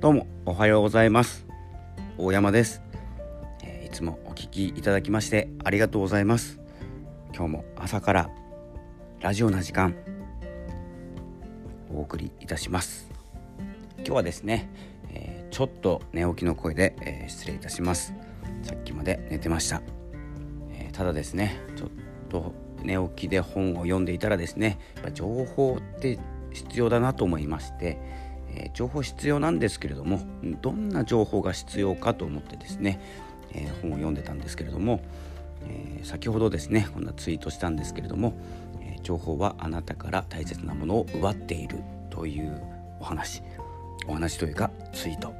どうもおはようございます。大山です、えー、いつもお聞きいただきましてありがとうございます。今日も朝からラジオな時間お送りいたします。今日はですね、えー、ちょっと寝起きの声で、えー、失礼いたします。さっきまで寝てました、えただですねちょっと寝起きで本を読んでいたらですねやっぱ情報って必要だなと思いましてえ、情報必要なんですけれどもどんな情報が必要かと思ってですね、え、本を読んでたんですけれども、え、先ほどですねこんなツイートしたんですけれども、え情報はあなたから大切なものを奪っているというお話お話というかツイート、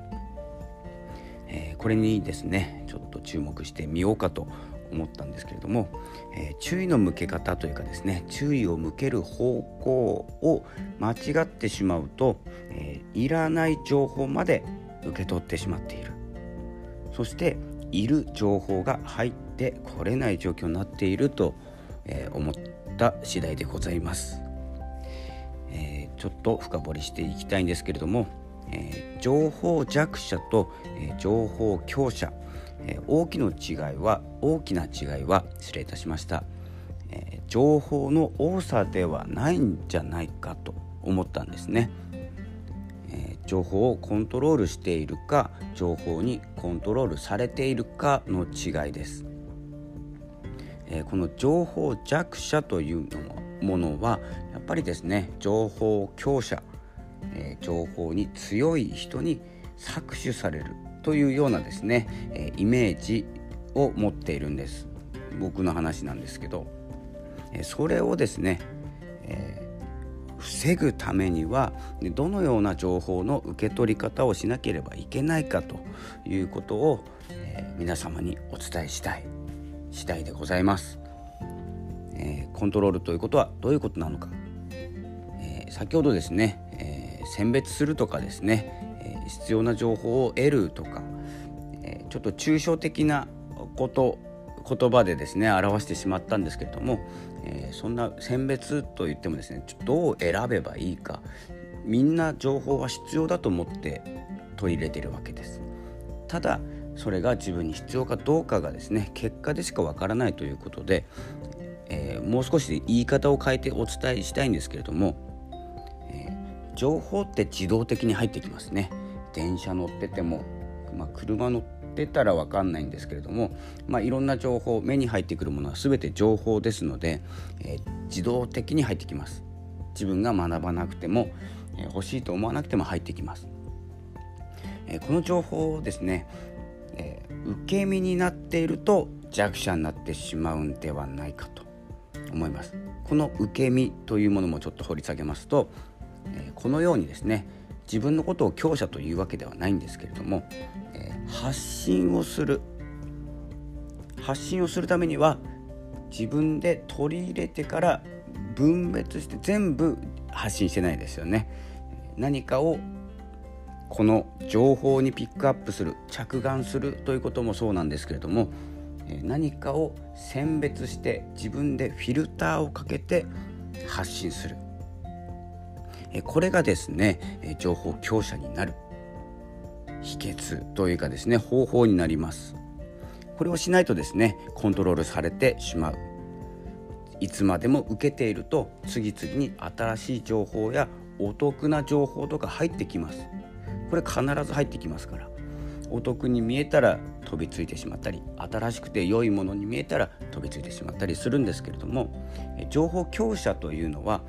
えこれにですねちょっと注目してみようかと思思ったんですけれども、えー、注意の向け方というかですね注意を向ける方向を間違ってしまうと、えー、いらない情報まで受け取ってしまっている。そしている情報が入ってこれない状況になっていると、えー、思った次第でございます、えちょっと深掘りしていきたいんですけれども、え情報弱者と、え情報強者えー、大きな違いは大きな違いは失礼いたしました、えー、情報の多さではないんじゃないかと思ったんですね、えー、情報をコントロールしているか情報にコントロールされているかの違いです、えこの情報弱者というのものはやっぱりですね情報強者、え情報に強い人に搾取されるというようなですね、えイメージを持っているんです。僕の話なんですけど、えそれをですね、えー、防ぐためにはどのような情報の受け取り方をしなければいけないかということを、え、皆様にお伝えしたい次第でございます、え、コントロールということはどういうことなのか、え先ほどですね、え選別するとかですね必要な情報を得るとか、えちょっと抽象的なこと言葉でですね表してしまったんですけれども、え、そんな選別といってもですねどう選べばいいかみんな情報は必要だと思って取り入れてるわけです。ただそれが自分に必要かどうかがですね結果でしかわからないということで、えー、もう少し言い方を変えてお伝えしたいんですけれども、えー、情報って自動的に入ってきますね電車乗ってても、まあ、車乗ってたら分かんないんですけれども、まあ、いろんな情報目に入ってくるものは全て情報ですので、えー、自動的に入ってきます。自分が学ばなくても、えー、欲しいと思わなくても入ってきます、えー、この情報をですね、え受け身になっていると弱者になってしまうんではないかと思います。この受け身というものもちょっと掘り下げますと、えこのようにですね自分のことを強者というわけではないんですけれども、えー、発信をする発信をするためには自分で取り入れてから分別して全部発信してないですよね。何かをこの情報にピックアップする着眼するということもそうなんですけれども何かを選別して自分でフィルターをかけて発信するこれがですね情報強者になる。秘訣というかですね方法になります。これをしないとですねコントロールされてしまう。いつまでも受けていると次々に新しい情報やお得な情報とか入ってきます。これ必ず入ってきますから。お得に見えたら飛びついてしまったり新しくて良いものに見えたら飛びついてしまったりするんですけれども情報強者というのは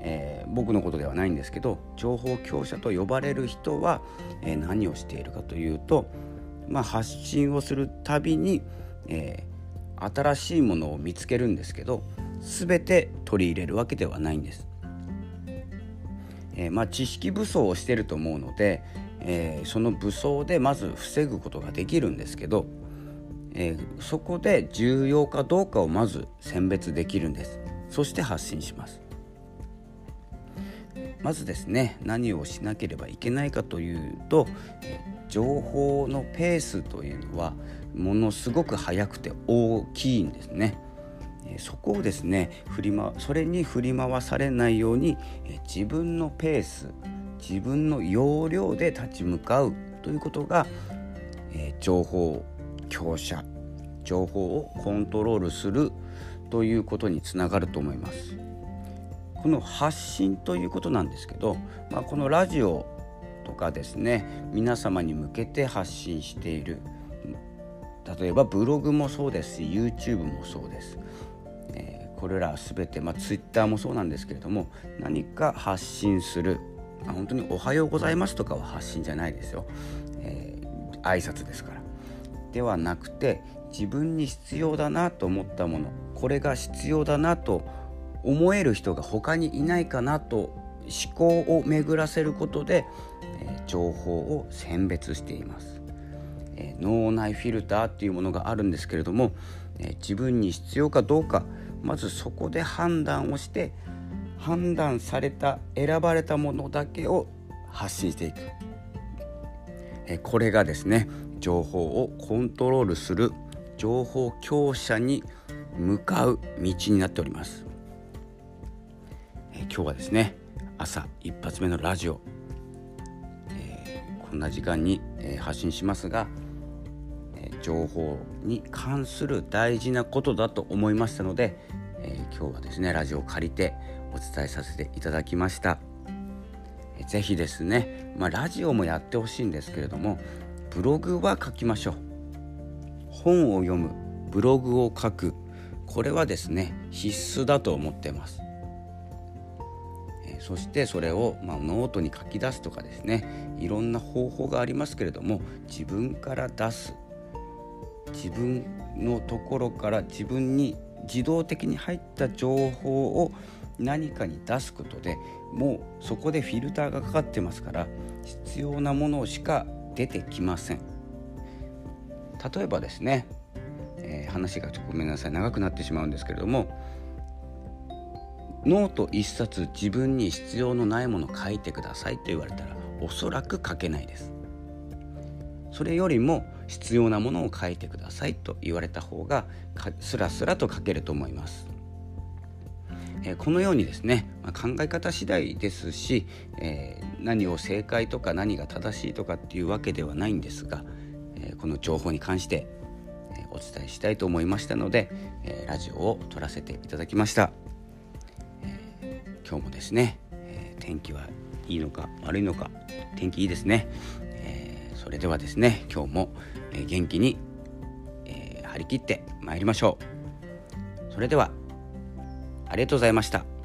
えー、僕のことではないんですけど情報強者と呼ばれる人は、えー、何をしているかというと、まあ、発信をするたびに、えー、新しいものを見つけるんですけど全て取り入れるわけではないんです。えまあ、知識武装をしてると思うので、えその武装でまず防ぐことができるんですけど、えそこで重要かどうかをまず選別できるんですそして発信しますまずですね何をしなければいけないかというと情報のペースというのはものすごく速くて大きいんですね。そこをですね振り、ま、それに振り回されないように自分のペース自分の要領で立ち向かうということが、え、情報強者情報をコントロールするということにつながると思います。この発信ということなんですけど、まあ、このラジオとかですね皆様に向けて発信している。例えばブログもそうですし YouTube もそうです、えー、これら全て、まあ、Twitter もそうなんですけれども何か発信する、まあ、本当に「おはようございます」とかは発信じゃないですよ、えー、挨拶ですから。ではなくて自分に必要だなと思ったものこれが必要だなと思思える人が他にいないかなと思考を巡らせることで、えー、情報を選別しています、えー、脳内フィルターっていうものがあるんですけれども、えー、自分に必要かどうかまずそこで判断をして判断された選ばれたものだけを発信していく、えこれがですね情報をコントロールする情報強者に向かう道になっております、今日はですね朝一発目のラジオ、えー、こんな時間に、えー、発信しますが、えー、情報に関する大事なことだと思いましたので、え今日はですねラジオを借りてお伝えさせていただきました。ぜひですね、まあ、ラジオもやってほしいんですけれどもブログは書きましょう。本を読むブログを書く。これはですね必須だと思ってます、そしてそれを、まあ、ノートに書き出すとかですねいろんな方法がありますけれども自分から出す自分のところから自分に自動的に入った情報を何かに出すことでもうそこでフィルターがかかってますから必要なものしか出てきません。例えばですね、えー、話がちょっとごめんなさい長くなってしまうんですけれどもノート1冊自分に必要のないもの書いてくださいと言われたらおそらく書けないです。それよりも必要なものを書いてくださいと言われた方がスラスラと書けると思います。えこのようにですね、まあ、考え方次第ですし、えー、何を正解とか何が正しいとかっていうわけではないんですが、えー、この情報に関して、お伝えしたいと思いましたので、えラジオを撮らせていただきました、今日もですね、え天気はいいのか悪いのか天気いいですね、えそれではですね今日も、え元気に、え張り切ってまいりましょうそれではありがとうございました。